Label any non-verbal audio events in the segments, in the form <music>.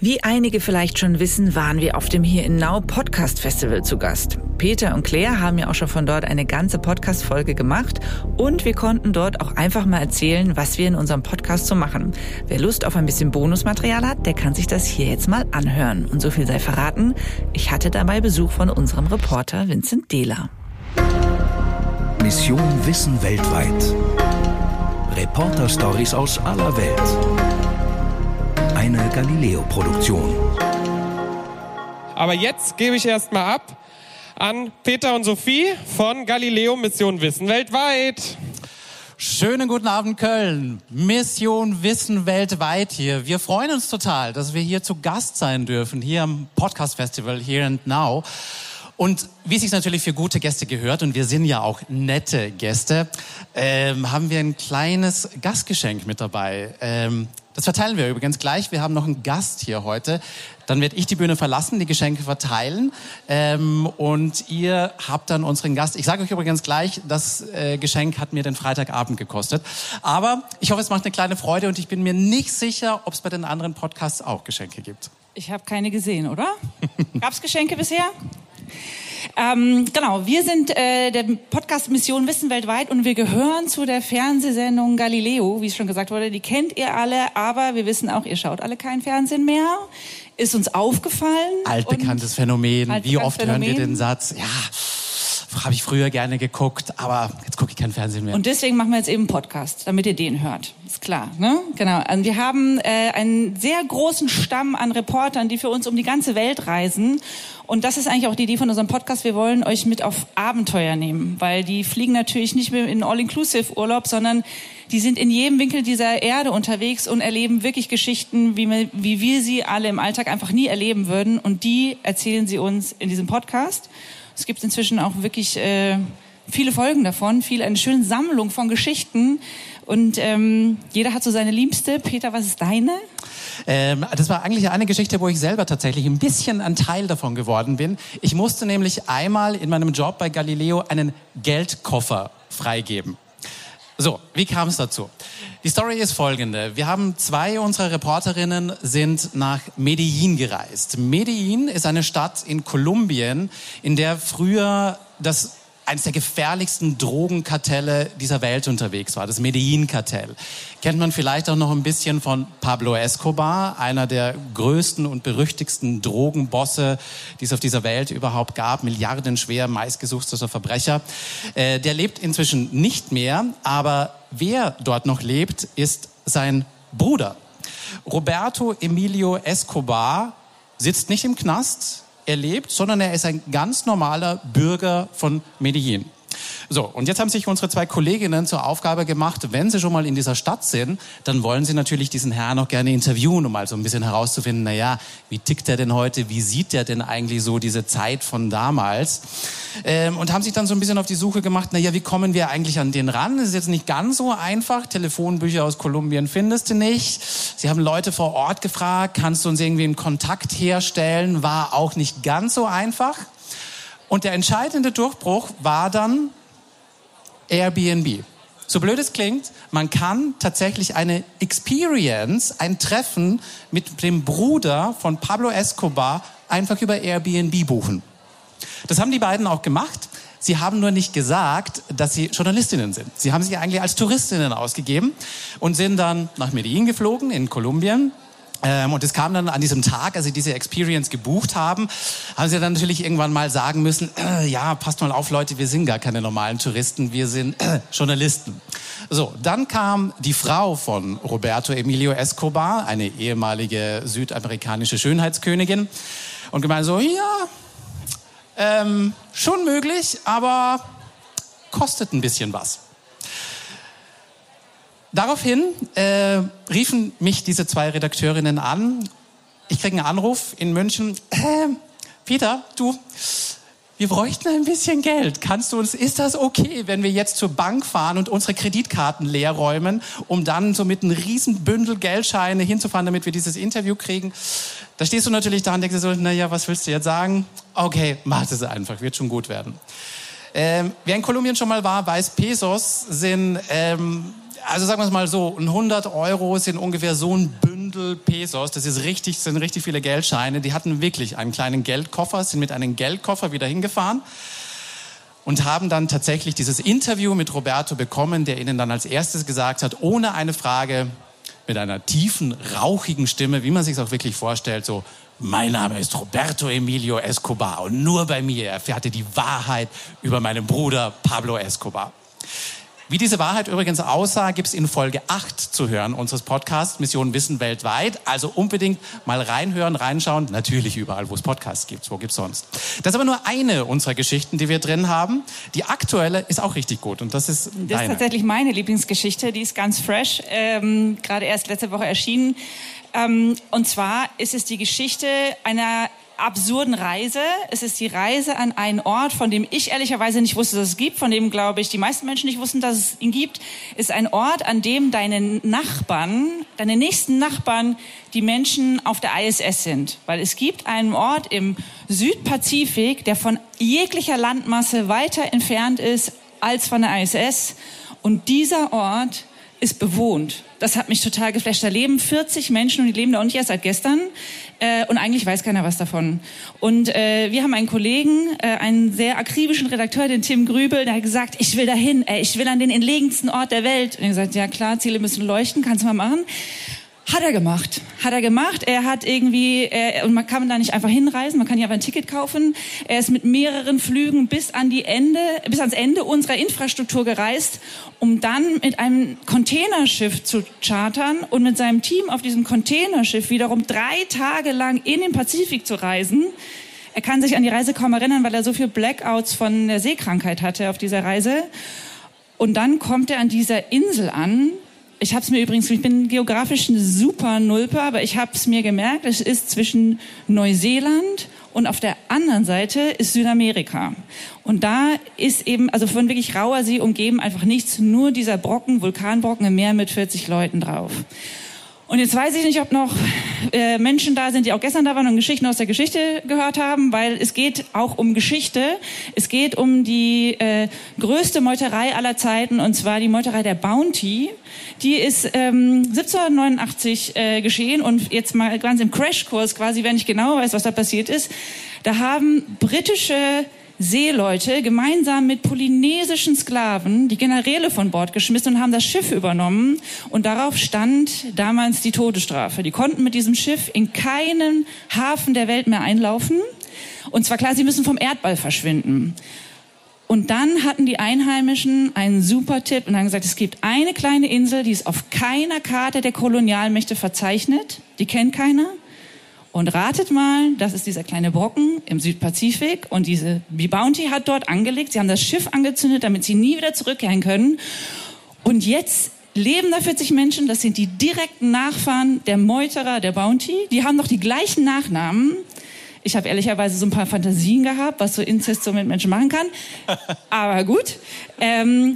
Wie einige vielleicht schon wissen, waren wir auf dem Hier in Now Podcast Festival zu Gast. Peter und Claire haben ja auch schon von dort eine ganze Podcast-Folge gemacht und wir konnten dort auch einfach mal erzählen, was wir in unserem Podcast so machen. Wer Lust auf ein bisschen Bonusmaterial hat, der kann sich das hier jetzt mal anhören. Und so viel sei verraten, ich hatte dabei Besuch von unserem Reporter Vincent Dehler. Mission Wissen weltweit. Reporter-Stories aus aller Welt. Eine Galileo-Produktion. Aber jetzt gebe ich erstmal ab an Peter und Sophie von Galileo Mission Wissen weltweit. Schönen guten Abend Köln. Mission Wissen weltweit hier. Wir freuen uns total, dass wir hier zu Gast sein dürfen, hier am Podcast Festival Here and Now. Und wie es sich natürlich für gute Gäste gehört, und wir sind ja auch nette Gäste, ähm, haben wir ein kleines Gastgeschenk mit dabei. Ähm, das verteilen wir übrigens gleich. Wir haben noch einen Gast hier heute. Dann werde ich die Bühne verlassen, die Geschenke verteilen. Ähm, und ihr habt dann unseren Gast. Ich sage euch übrigens gleich, das äh, Geschenk hat mir den Freitagabend gekostet. Aber ich hoffe, es macht eine kleine Freude und ich bin mir nicht sicher, ob es bei den anderen Podcasts auch Geschenke gibt. Ich habe keine gesehen, oder? <laughs> Gab es Geschenke bisher? Ähm, genau, wir sind äh, der Podcast Mission Wissen weltweit und wir gehören zu der Fernsehsendung Galileo, wie es schon gesagt wurde. Die kennt ihr alle, aber wir wissen auch, ihr schaut alle kein Fernsehen mehr. Ist uns aufgefallen. Altbekanntes Phänomen. Wie oft Phänomen. hören wir den Satz? Ja habe ich früher gerne geguckt, aber jetzt gucke ich kein Fernsehen mehr. Und deswegen machen wir jetzt eben einen Podcast, damit ihr den hört. Ist klar, ne? Genau. Und wir haben äh, einen sehr großen Stamm an Reportern, die für uns um die ganze Welt reisen. Und das ist eigentlich auch die Idee von unserem Podcast. Wir wollen euch mit auf Abenteuer nehmen, weil die fliegen natürlich nicht mehr in All-Inclusive-Urlaub, sondern die sind in jedem Winkel dieser Erde unterwegs und erleben wirklich Geschichten, wie wir, wie wir sie alle im Alltag einfach nie erleben würden. Und die erzählen sie uns in diesem Podcast. Es gibt inzwischen auch wirklich äh, viele Folgen davon, viel eine schöne Sammlung von Geschichten. Und ähm, jeder hat so seine Liebste. Peter, was ist deine? Ähm, das war eigentlich eine Geschichte, wo ich selber tatsächlich ein bisschen ein Teil davon geworden bin. Ich musste nämlich einmal in meinem Job bei Galileo einen Geldkoffer freigeben. So, wie kam es dazu? Die Story ist folgende. Wir haben zwei unserer Reporterinnen sind nach Medellin gereist. Medellin ist eine Stadt in Kolumbien, in der früher das eines der gefährlichsten Drogenkartelle dieser Welt unterwegs war, das Medellin-Kartell. Kennt man vielleicht auch noch ein bisschen von Pablo Escobar, einer der größten und berüchtigsten Drogenbosse, die es auf dieser Welt überhaupt gab, milliardenschwer, meistgesuchter Verbrecher. Äh, der lebt inzwischen nicht mehr, aber wer dort noch lebt, ist sein Bruder. Roberto Emilio Escobar sitzt nicht im Knast, erlebt, sondern er ist ein ganz normaler Bürger von Medellin. So, und jetzt haben sich unsere zwei Kolleginnen zur Aufgabe gemacht, wenn sie schon mal in dieser Stadt sind, dann wollen sie natürlich diesen Herrn auch gerne interviewen, um mal so ein bisschen herauszufinden, na ja, wie tickt er denn heute, wie sieht der denn eigentlich so diese Zeit von damals? Ähm, und haben sich dann so ein bisschen auf die Suche gemacht, na ja, wie kommen wir eigentlich an den ran? Das ist jetzt nicht ganz so einfach. Telefonbücher aus Kolumbien findest du nicht. Sie haben Leute vor Ort gefragt, kannst du uns irgendwie einen Kontakt herstellen? War auch nicht ganz so einfach. Und der entscheidende Durchbruch war dann Airbnb. So blöd es klingt, man kann tatsächlich eine Experience, ein Treffen mit dem Bruder von Pablo Escobar einfach über Airbnb buchen. Das haben die beiden auch gemacht. Sie haben nur nicht gesagt, dass sie Journalistinnen sind. Sie haben sich eigentlich als Touristinnen ausgegeben und sind dann nach Medellin geflogen in Kolumbien ähm, und es kam dann an diesem Tag, als sie diese Experience gebucht haben, haben sie dann natürlich irgendwann mal sagen müssen, äh, ja, passt mal auf, Leute, wir sind gar keine normalen Touristen, wir sind äh, Journalisten. So, dann kam die Frau von Roberto Emilio Escobar, eine ehemalige südamerikanische Schönheitskönigin, und gemeint so, ja, ähm, schon möglich, aber kostet ein bisschen was. Daraufhin äh, riefen mich diese zwei Redakteurinnen an. Ich kriege einen Anruf in München. Äh, Peter, du, wir bräuchten ein bisschen Geld. Kannst du uns, ist das okay, wenn wir jetzt zur Bank fahren und unsere Kreditkarten leer räumen, um dann so mit einem riesen Bündel Geldscheine hinzufahren, damit wir dieses Interview kriegen? Da stehst du natürlich da und denkst dir so, naja, was willst du jetzt sagen? Okay, mach es einfach, wird schon gut werden. Ähm, wer in Kolumbien schon mal war, weiß, Pesos sind ähm, also sagen wir es mal so, 100 Euro sind ungefähr so ein Bündel Pesos, das ist richtig, sind richtig viele Geldscheine. Die hatten wirklich einen kleinen Geldkoffer, sind mit einem Geldkoffer wieder hingefahren und haben dann tatsächlich dieses Interview mit Roberto bekommen, der ihnen dann als erstes gesagt hat, ohne eine Frage, mit einer tiefen, rauchigen Stimme, wie man sich auch wirklich vorstellt, so, mein Name ist Roberto Emilio Escobar und nur bei mir erfährt ihr die Wahrheit über meinen Bruder Pablo Escobar. Wie diese Wahrheit übrigens aussah, gibt es in Folge 8 zu hören unseres Podcasts Mission Wissen weltweit. Also unbedingt mal reinhören, reinschauen. Natürlich überall, wo es Podcasts gibt. Wo gibt's sonst? Das ist aber nur eine unserer Geschichten, die wir drin haben. Die aktuelle ist auch richtig gut und das ist Das ist deine. tatsächlich meine Lieblingsgeschichte. Die ist ganz fresh, ähm, gerade erst letzte Woche erschienen. Ähm, und zwar ist es die Geschichte einer absurden Reise. Es ist die Reise an einen Ort, von dem ich ehrlicherweise nicht wusste, dass es gibt, von dem, glaube ich, die meisten Menschen nicht wussten, dass es ihn gibt. Es ist ein Ort, an dem deine Nachbarn, deine nächsten Nachbarn, die Menschen auf der ISS sind. Weil es gibt einen Ort im Südpazifik, der von jeglicher Landmasse weiter entfernt ist als von der ISS. Und dieser Ort ist bewohnt. Das hat mich total geflasht. Da leben 40 Menschen und die leben da auch nicht erst seit gestern. Äh, und eigentlich weiß keiner was davon. Und äh, wir haben einen Kollegen, äh, einen sehr akribischen Redakteur, den Tim Grübel, der hat gesagt, ich will dahin, ey, ich will an den entlegensten Ort der Welt. Und er hat gesagt, ja klar, Ziele müssen leuchten, kannst du mal machen. Hat er gemacht. Hat er gemacht. Er hat irgendwie, äh, und man kann da nicht einfach hinreisen, man kann hier aber ein Ticket kaufen. Er ist mit mehreren Flügen bis an die Ende, bis ans Ende unserer Infrastruktur gereist, um dann mit einem Containerschiff zu chartern und mit seinem Team auf diesem Containerschiff wiederum drei Tage lang in den Pazifik zu reisen. Er kann sich an die Reise kaum erinnern, weil er so viel Blackouts von der Seekrankheit hatte auf dieser Reise. Und dann kommt er an dieser Insel an. Ich habe es mir übrigens, ich bin geografisch ein super Nulper, aber ich habe es mir gemerkt, es ist zwischen Neuseeland und auf der anderen Seite ist Südamerika. Und da ist eben, also von wirklich rauer See umgeben einfach nichts, nur dieser Brocken, Vulkanbrocken im Meer mit 40 Leuten drauf. Und jetzt weiß ich nicht, ob noch äh, Menschen da sind, die auch gestern da waren und Geschichten aus der Geschichte gehört haben, weil es geht auch um Geschichte. Es geht um die äh, größte Meuterei aller Zeiten, und zwar die Meuterei der Bounty. Die ist ähm, 1789 äh, geschehen und jetzt mal ganz im Crashkurs quasi, wenn ich genau weiß, was da passiert ist. Da haben britische Seeleute gemeinsam mit polynesischen Sklaven die Generäle von Bord geschmissen und haben das Schiff übernommen. Und darauf stand damals die Todesstrafe. Die konnten mit diesem Schiff in keinen Hafen der Welt mehr einlaufen. Und zwar klar, sie müssen vom Erdball verschwinden. Und dann hatten die Einheimischen einen super Tipp und haben gesagt, es gibt eine kleine Insel, die ist auf keiner Karte der Kolonialmächte verzeichnet. Die kennt keiner. Und ratet mal, das ist dieser kleine Brocken im Südpazifik und diese die Bounty hat dort angelegt. Sie haben das Schiff angezündet, damit sie nie wieder zurückkehren können. Und jetzt leben da 40 Menschen, das sind die direkten Nachfahren der Meuterer der Bounty. Die haben doch die gleichen Nachnamen. Ich habe ehrlicherweise so ein paar Fantasien gehabt, was so Inzest so mit Menschen machen kann. <laughs> Aber gut. Ähm,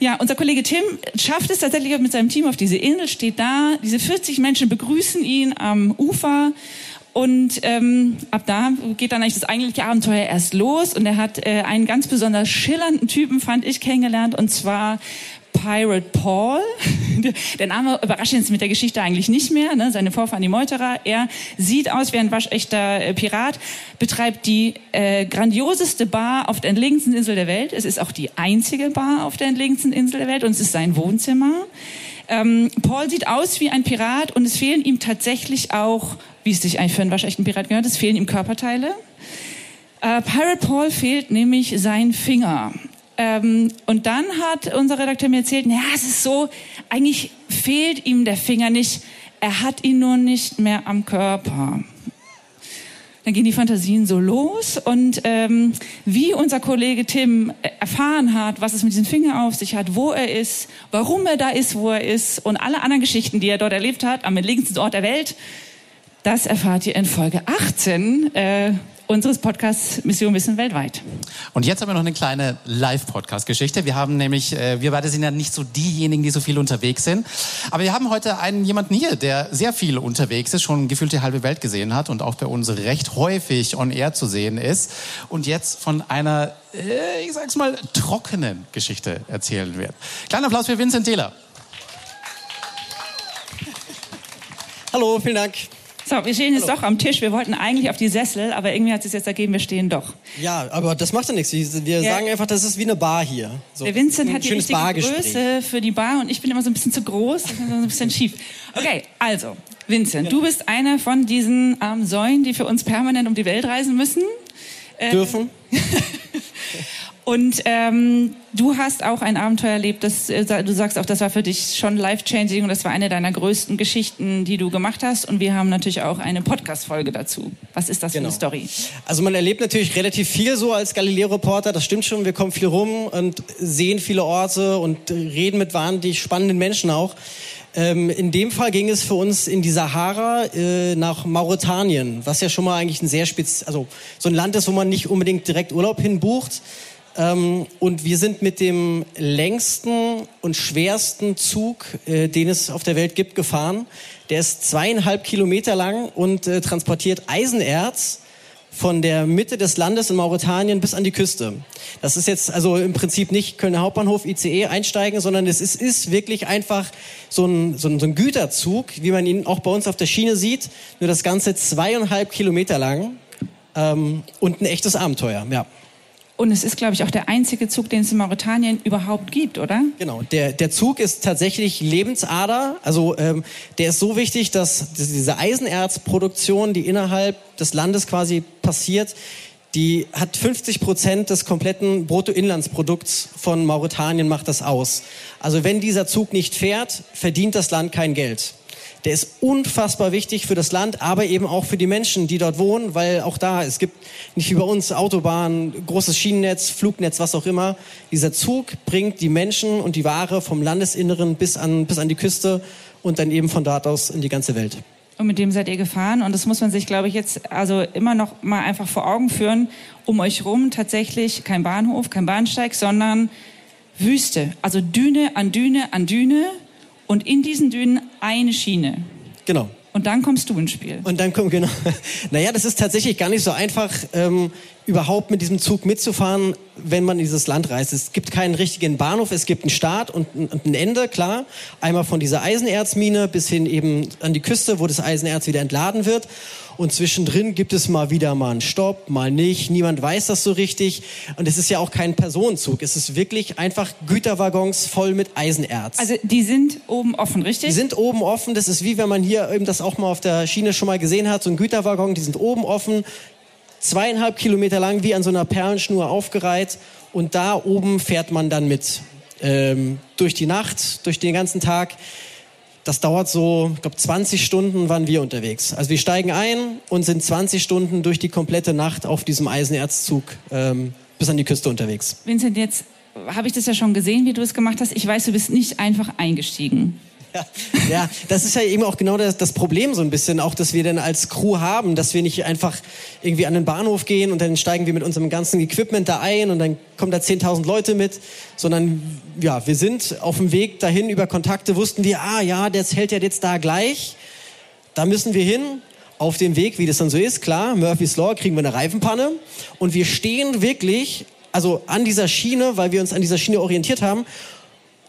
ja, unser Kollege Tim schafft es tatsächlich mit seinem Team auf diese Insel, steht da. Diese 40 Menschen begrüßen ihn am Ufer. Und ähm, ab da geht dann eigentlich das eigentliche Abenteuer erst los. Und er hat äh, einen ganz besonders schillernden Typen, fand ich, kennengelernt. Und zwar Pirate Paul. <laughs> Der Name überrascht uns mit der Geschichte eigentlich nicht mehr. Ne? Seine Vorfahren, die Meuterer. Er sieht aus wie ein waschechter äh, Pirat, betreibt die äh, grandioseste Bar auf der entlegensten Insel der Welt. Es ist auch die einzige Bar auf der entlegensten Insel der Welt und es ist sein Wohnzimmer. Ähm, Paul sieht aus wie ein Pirat und es fehlen ihm tatsächlich auch, wie es sich eigentlich für einen waschechten Pirat gehört, es fehlen ihm Körperteile. Äh, Pirate Paul fehlt nämlich sein Finger. Ähm, und dann hat unser Redakteur mir erzählt, ja, es ist so, eigentlich fehlt ihm der Finger nicht, er hat ihn nur nicht mehr am Körper. Dann gehen die Fantasien so los und ähm, wie unser Kollege Tim erfahren hat, was es mit diesem Finger auf sich hat, wo er ist, warum er da ist, wo er ist und alle anderen Geschichten, die er dort erlebt hat, am entlegensten Ort der Welt, das erfahrt ihr in Folge 18 äh, unseres Podcasts Mission Wissen weltweit. Und jetzt haben wir noch eine kleine Live-Podcast-Geschichte. Wir haben nämlich, äh, wir beide sind ja nicht so diejenigen, die so viel unterwegs sind. Aber wir haben heute einen jemanden hier, der sehr viel unterwegs ist, schon gefühlt die halbe Welt gesehen hat und auch bei uns recht häufig on air zu sehen ist. Und jetzt von einer, äh, ich sag's mal, trockenen Geschichte erzählen wird. Kleiner Applaus für Vincent Taylor. Hallo, vielen Dank. So, wir stehen jetzt doch am Tisch. Wir wollten eigentlich auf die Sessel, aber irgendwie hat es sich jetzt ergeben, wir stehen doch. Ja, aber das macht ja nichts. Wir Ja. sagen einfach, das ist wie eine Bar hier. So, Der Vincent hat die richtige. Größe für die Bar und ich bin immer so ein bisschen zu groß, ist immer so ein bisschen schief. Okay, also, Vincent, du bist einer von diesen armen Säulen, die für uns permanent um die Welt reisen müssen. Dürfen? <laughs> Und ähm, du hast auch ein Abenteuer erlebt, das, äh, du sagst auch, das war für dich schon life-changing und das war eine deiner größten Geschichten, die du gemacht hast. Und wir haben natürlich auch eine Podcast-Folge dazu. Was ist das Genau. für eine Story? Also man erlebt natürlich relativ viel so als Galileo-Reporter, das stimmt schon. Wir kommen viel rum und sehen viele Orte und reden mit wahnsinnig spannenden Menschen auch. Ähm, in dem Fall ging es für uns in die Sahara äh, nach Mauretanien, was ja schon mal eigentlich ein sehr spez, also so ein Land ist, wo man nicht unbedingt direkt Urlaub hinbucht. Ähm, und wir sind mit dem längsten und schwersten Zug, äh, den es auf der Welt gibt, gefahren. Der ist zweieinhalb Kilometer lang und äh, transportiert Eisenerz von der Mitte des Landes in Mauretanien bis an die Küste. Das ist jetzt also im Prinzip nicht Kölner Hauptbahnhof ICE einsteigen, sondern es ist, ist wirklich einfach so ein, so, ein, so ein Güterzug, wie man ihn auch bei uns auf der Schiene sieht. Nur das Ganze zweieinhalb Kilometer lang ähm, und ein echtes Abenteuer. Ja. Und es ist, glaube ich, auch der einzige Zug, den es in Mauretanien überhaupt gibt, oder? Genau, der, der Zug ist tatsächlich Lebensader. Also ähm, der ist so wichtig, dass diese Eisenerzproduktion, die innerhalb des Landes quasi passiert, die hat 50 Prozent des kompletten Bruttoinlandsprodukts von Mauretanien macht das aus. Also wenn dieser Zug nicht fährt, verdient das Land kein Geld. Der ist unfassbar wichtig für das Land, aber eben auch für die Menschen, die dort wohnen, weil auch da, es gibt nicht wie bei uns Autobahnen, großes Schienennetz, Flugnetz, was auch immer. Dieser Zug bringt die Menschen und die Ware vom Landesinneren bis an, bis an die Küste und dann eben von dort aus in die ganze Welt. Und mit dem seid ihr gefahren. Und das muss man sich, glaube ich, jetzt also immer noch mal einfach vor Augen führen. Um euch rum tatsächlich kein Bahnhof, kein Bahnsteig, sondern Wüste. Also Düne an Düne an Düne. Und in diesen Dünen eine Schiene. Genau. Und dann kommst du ins Spiel. Und dann kommt, genau. <laughs> Naja, das ist tatsächlich gar nicht so einfach, ähm, überhaupt mit diesem Zug mitzufahren, wenn man in dieses Land reist. Es gibt keinen richtigen Bahnhof, es gibt einen Start und ein, Ende, klar. Einmal von dieser Eisenerzmine bis hin eben an die Küste, wo das Eisenerz wieder entladen wird. Und zwischendrin gibt es mal wieder mal einen Stopp, mal nicht. Niemand weiß das so richtig. Und es ist ja auch kein Personenzug. Es ist wirklich einfach Güterwaggons voll mit Eisenerz. Also die sind oben offen, richtig? Die sind oben offen. Das ist wie wenn man hier eben das auch mal auf der Schiene schon mal gesehen hat. So ein Güterwaggon, die sind oben offen. Zweieinhalb Kilometer lang, wie an so einer Perlenschnur aufgereiht. Und da oben fährt man dann mit. Ähm, durch die Nacht, durch den ganzen Tag. Das dauert so, ich glaube, 20 Stunden waren wir unterwegs. Also wir steigen ein und sind 20 Stunden durch die komplette Nacht auf diesem Eisenerzzug ähm, bis an die Küste unterwegs. Vincent, jetzt habe ich das ja schon gesehen, wie du es gemacht hast. Ich weiß, du bist nicht einfach eingestiegen. <laughs> Ja, das ist ja eben auch genau das, das Problem so ein bisschen, auch dass wir dann als Crew haben, dass wir nicht einfach irgendwie an den Bahnhof gehen und dann steigen wir mit unserem ganzen Equipment da ein und dann kommen da 10.000 Leute mit, sondern ja, wir sind auf dem Weg dahin über Kontakte, wussten wir, ah ja, das hält ja jetzt da gleich, da müssen wir hin. Auf dem Weg, wie das dann so ist, klar, Murphy's Law, kriegen wir eine Reifenpanne und wir stehen wirklich, also an dieser Schiene, weil wir uns an dieser Schiene orientiert haben,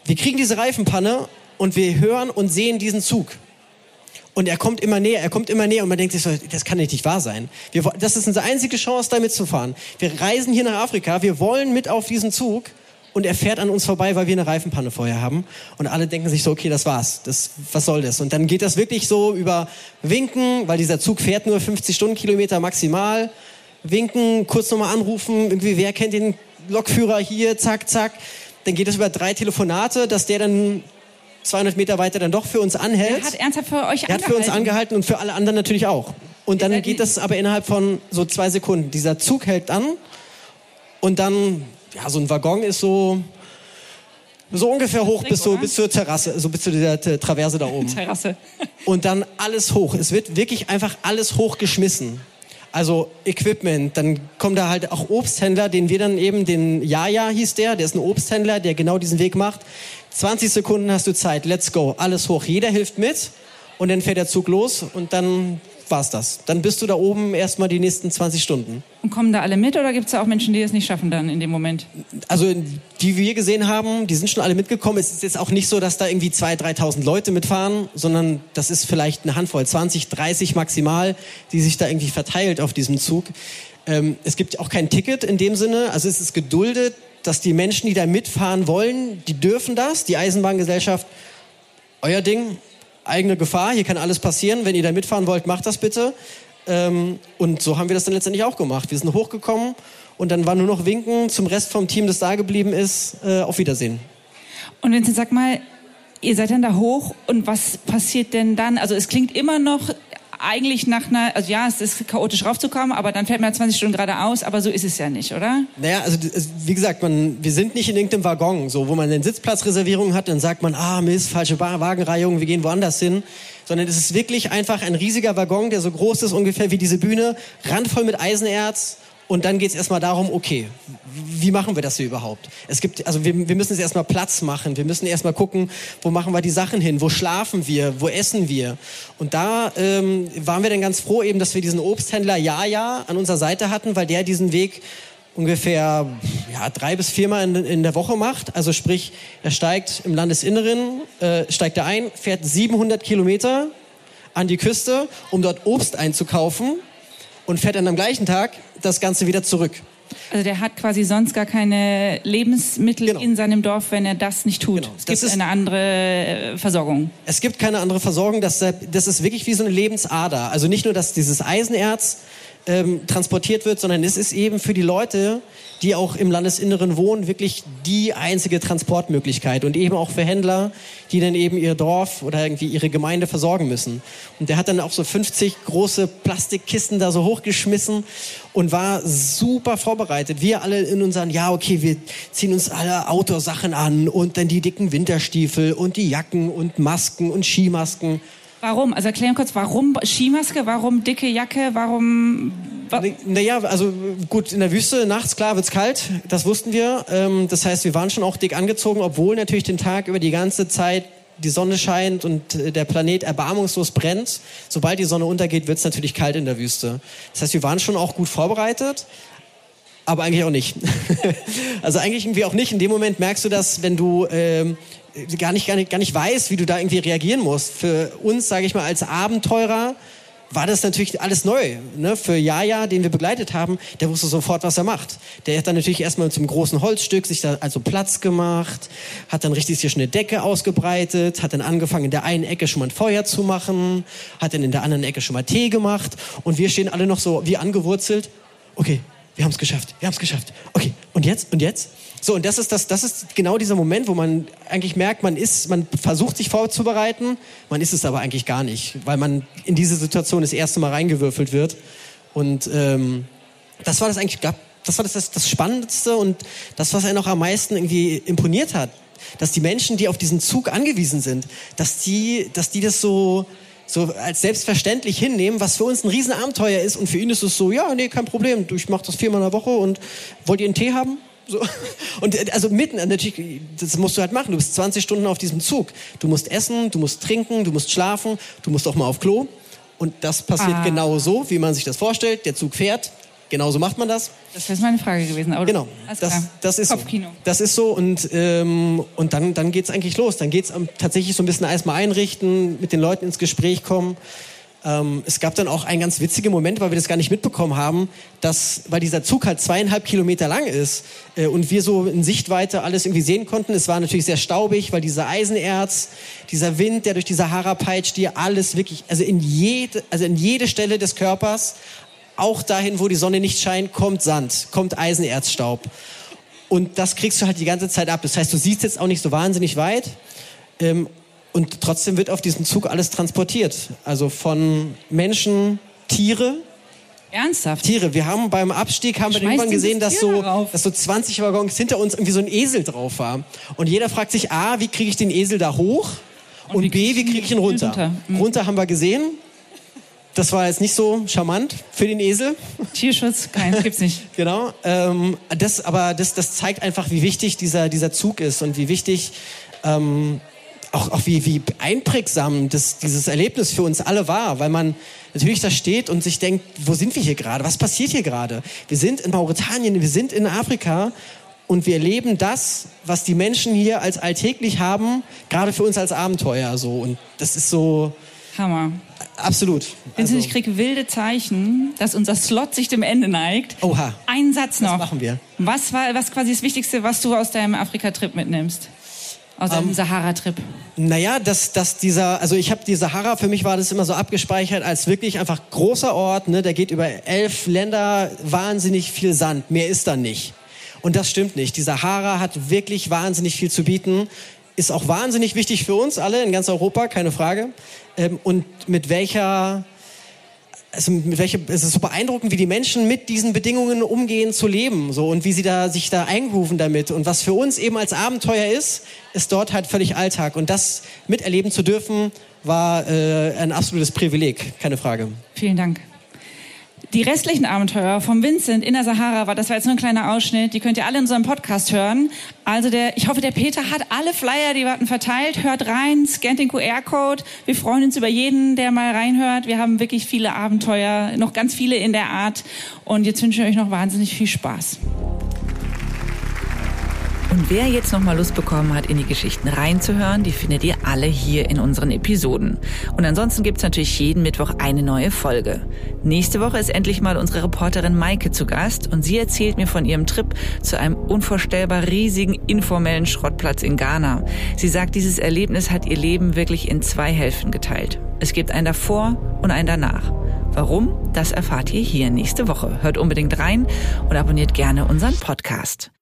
wir kriegen diese Reifenpanne und wir hören und sehen diesen Zug. Und er kommt immer näher, er kommt immer näher und man denkt sich so, das kann nicht wahr sein. Wir, das ist unsere einzige Chance, da mitzufahren. Wir reisen hier nach Afrika, wir wollen mit auf diesen Zug und er fährt an uns vorbei, weil wir eine Reifenpanne vorher haben. Und alle denken sich so, okay, das war's. Das, was soll das? Und dann geht das wirklich so über Winken, weil dieser Zug fährt nur 50 Stundenkilometer maximal. Winken, kurz nochmal anrufen, irgendwie, wer kennt den Lokführer hier, zack, zack. Dann geht es über drei Telefonate, dass der dann 200 Meter weiter dann doch für uns anhält. Er hat ernsthaft für euch Er hat für uns angehalten und für alle anderen natürlich auch. Und dann geht das aber innerhalb von so zwei Sekunden. Dieser Zug hält an und dann, ja, so ein Waggon ist so, so ungefähr hoch bis, so, bis zur Terrasse, so bis zu dieser Traverse da <laughs> oben. Terrasse. Und dann alles hoch. Es wird wirklich einfach alles hochgeschmissen. Also Equipment, dann kommen da halt auch Obsthändler, den wir dann eben, den Jaja hieß der, der ist ein Obsthändler, der genau diesen Weg macht. 20 Sekunden hast du Zeit, let's go, alles hoch. Jeder hilft mit und dann fährt der Zug los und dann war's das. Dann bist du da oben erstmal die nächsten 20 Stunden. Und kommen da alle mit oder gibt es da auch Menschen, die es nicht schaffen dann in dem Moment? Also die wir gesehen haben, die sind schon alle mitgekommen. Es ist jetzt auch nicht so, dass da irgendwie 2.000, 3.000 Leute mitfahren, sondern das ist vielleicht eine Handvoll, 20, 30 maximal, die sich da irgendwie verteilt auf diesem Zug. Ähm, es gibt auch kein Ticket in dem Sinne, also es ist geduldet, dass die Menschen, die da mitfahren wollen, die dürfen das. Die Eisenbahngesellschaft, euer Ding, eigene Gefahr, hier kann alles passieren. Wenn ihr da mitfahren wollt, macht das bitte. Ähm, und so haben wir das dann letztendlich auch gemacht. Wir sind hochgekommen und dann war nur noch Winken zum Rest vom Team, das da geblieben ist. Äh, auf Wiedersehen. Und Vincent, sag mal, ihr seid dann da hoch und was passiert denn dann? Also es klingt immer noch eigentlich nach einer, also ja, es ist chaotisch raufzukommen, aber dann fährt man 20 Stunden geradeaus, aber so ist es ja nicht, oder? Naja, also wie gesagt, man, wir sind nicht in irgendeinem Waggon, so wo man eine Sitzplatzreservierung hat, dann sagt man, ah Mist, falsche Wagenreihung, wir gehen woanders hin. Sondern es ist wirklich einfach ein riesiger Waggon, der so groß ist ungefähr wie diese Bühne, randvoll mit Eisenerz und dann geht es erstmal darum, okay, wie machen wir das hier überhaupt? Es gibt, also wir, wir müssen jetzt erstmal Platz machen. Wir müssen erstmal gucken, wo machen wir die Sachen hin? Wo schlafen wir? Wo essen wir? Und da ähm, waren wir dann ganz froh eben, dass wir diesen Obsthändler Jaja an unserer Seite hatten, weil der diesen Weg ungefähr ja, drei bis viermal in, in der Woche macht. Also sprich, er steigt im Landesinneren, äh, steigt er ein, fährt 700 Kilometer an die Küste, um dort Obst einzukaufen und fährt dann am gleichen Tag das Ganze wieder zurück. Also der hat quasi sonst gar keine Lebensmittel genau. in seinem Dorf, wenn er das nicht tut. Genau. Es gibt ist, eine andere äh, Versorgung. Es gibt keine andere Versorgung. Das, das ist wirklich wie so eine Lebensader. Also nicht nur, dass dieses Eisenerz ähm, transportiert wird, sondern es ist eben für die Leute, die auch im Landesinneren wohnen, wirklich die einzige Transportmöglichkeit und eben auch für Händler, die dann eben ihr Dorf oder irgendwie ihre Gemeinde versorgen müssen. Und der hat dann auch so 50 große Plastikkisten da so hochgeschmissen und war super vorbereitet. Wir alle in unseren, ja, okay, wir ziehen uns alle Outdoor-Sachen an und dann die dicken Winterstiefel und die Jacken und Masken und Skimasken Warum? Also erklären kurz, warum Skimaske, warum dicke Jacke, warum... Naja, also gut, in der Wüste nachts, klar, wird's kalt, das wussten wir. Ähm, das heißt, wir waren schon auch dick angezogen, obwohl natürlich den Tag über die ganze Zeit die Sonne scheint und äh, der Planet erbarmungslos brennt. Sobald die Sonne untergeht, wird's natürlich kalt in der Wüste. Das heißt, wir waren schon auch gut vorbereitet, aber eigentlich auch nicht. <laughs> also eigentlich irgendwie auch nicht. In dem Moment merkst du das, wenn du... Ähm, gar nicht, gar nicht, gar nicht weiß, wie du da irgendwie reagieren musst. Für uns, sage ich mal, als Abenteurer war das natürlich alles neu. Ne? Für Jaja, den wir begleitet haben, der wusste sofort, was er macht. Der hat dann natürlich erstmal zum großen Holzstück sich da also Platz gemacht, hat dann richtig hier schon eine Decke ausgebreitet, hat dann angefangen, in der einen Ecke schon mal ein Feuer zu machen, hat dann in der anderen Ecke schon mal Tee gemacht und wir stehen alle noch so wie angewurzelt. Okay, wir haben es geschafft, wir haben es geschafft. Okay, und jetzt? Und jetzt? So, und das ist, das, das ist genau dieser Moment, wo man eigentlich merkt, man ist, man versucht sich vorzubereiten, man ist es aber eigentlich gar nicht, weil man in diese Situation das erste Mal reingewürfelt wird. Und ähm, das war das eigentlich, das war das, das, das Spannendste und das, was einen auch am meisten irgendwie imponiert hat. Dass die Menschen, die auf diesen Zug angewiesen sind, dass die, dass die das so, so als selbstverständlich hinnehmen, was für uns ein Riesenabenteuer ist und für ihn ist es so, ja, nee, kein Problem, ich mache das viermal in der Woche und wollt ihr einen Tee haben? So. <laughs> Und äh, also mitten, äh, natürlich, das musst du halt machen. Du bist 20 Stunden auf diesem Zug. Du musst essen, du musst trinken, du musst schlafen, du musst auch mal auf Klo. Und das passiert ah. genau so, wie man sich das vorstellt. Der Zug fährt, genauso macht man das. Das wäre meine Frage gewesen. Aber genau, das, das, ist Kopfkino. so. Das ist so und, ähm, und dann, dann geht es eigentlich los. Dann geht es tatsächlich so ein bisschen erstmal einrichten, mit den Leuten ins Gespräch kommen. Ähm, es gab dann auch einen ganz witzigen Moment, weil wir das gar nicht mitbekommen haben, dass, weil dieser Zug halt zweieinhalb Kilometer lang ist äh, und wir so in Sichtweite alles irgendwie sehen konnten. Es war natürlich sehr staubig, weil dieser Eisenerz, dieser Wind, der durch die Sahara peitscht, dir alles wirklich, also in jede, also in jede Stelle des Körpers, auch dahin, wo die Sonne nicht scheint, kommt Sand, kommt Eisenerzstaub. Und das kriegst du halt die ganze Zeit ab. Das heißt, du siehst jetzt auch nicht so wahnsinnig weit. Ähm, und trotzdem wird auf diesem Zug alles transportiert. Also von Menschen, Tiere. Ernsthaft? Tiere. Wir haben beim Abstieg haben wir irgendwann gesehen, dass so, dass so 20 Waggons hinter uns irgendwie so ein Esel drauf war. Und jeder fragt sich, A, wie kriege ich den Esel da hoch? Und, Und wie B, wie kriege ich ihn runter? Runter. Mhm. runter haben wir gesehen. Das war jetzt nicht so charmant für den Esel. Tierschutz, kein, gibt's nicht. <laughs> genau. Ähm, das, aber das, das zeigt einfach, wie wichtig dieser, dieser Zug ist und wie wichtig ähm, auch, auch wie, wie einprägsam das, dieses Erlebnis für uns alle war, weil man natürlich da steht und sich denkt, wo sind wir hier gerade? Was passiert hier gerade? Wir sind in Mauretanien, wir sind in Afrika und wir erleben das, was die Menschen hier als alltäglich haben, gerade für uns als Abenteuer so. Und das ist so Hammer. Absolut. Also, ich kriege wilde Zeichen, dass unser Slot sich dem Ende neigt. Oha. Ein Satz noch. machen wir? Was war was quasi das Wichtigste, was du aus deinem Afrika-Trip mitnimmst? Aus Ähm, deinem Sahara-Trip? Naja, dass, dass dieser, also ich habe die Sahara, für mich war das immer so abgespeichert als wirklich einfach großer Ort, ne, der geht über elf Länder, wahnsinnig viel Sand, mehr ist da nicht. Und das stimmt nicht. Die Sahara hat wirklich wahnsinnig viel zu bieten, ist auch wahnsinnig wichtig für uns alle in ganz Europa, keine Frage. Ähm, und mit welcher, also mit welcher, es ist so beeindruckend, wie die Menschen mit diesen Bedingungen umgehen zu leben, so und wie sie da sich da eingrooven damit und was für uns eben als Abenteuer ist, ist dort halt völlig Alltag und das miterleben zu dürfen war äh, ein absolutes Privileg, keine Frage. Vielen Dank. Die restlichen Abenteuer vom Vincent in der Sahara war, das war jetzt nur ein kleiner Ausschnitt, die könnt ihr alle in unserem Podcast hören. Also der, ich hoffe, der Peter hat alle Flyer, die wir hatten, verteilt. Hört rein, scannt den QR-Code. Wir freuen uns über jeden, der mal reinhört. Wir haben wirklich viele Abenteuer, noch ganz viele in der Art. Und jetzt wünsche ich euch noch wahnsinnig viel Spaß. Und wer jetzt noch mal Lust bekommen hat, in die Geschichten reinzuhören, die findet ihr alle hier in unseren Episoden. Und ansonsten gibt's natürlich jeden Mittwoch eine neue Folge. Nächste Woche ist endlich mal unsere Reporterin Maike zu Gast und sie erzählt mir von ihrem Trip zu einem unvorstellbar riesigen informellen Schrottplatz in Ghana. Sie sagt, dieses Erlebnis hat ihr Leben wirklich in zwei Hälften geteilt. Es gibt ein davor und ein danach. Warum? Das erfahrt ihr hier nächste Woche. Hört unbedingt rein und abonniert gerne unseren Podcast.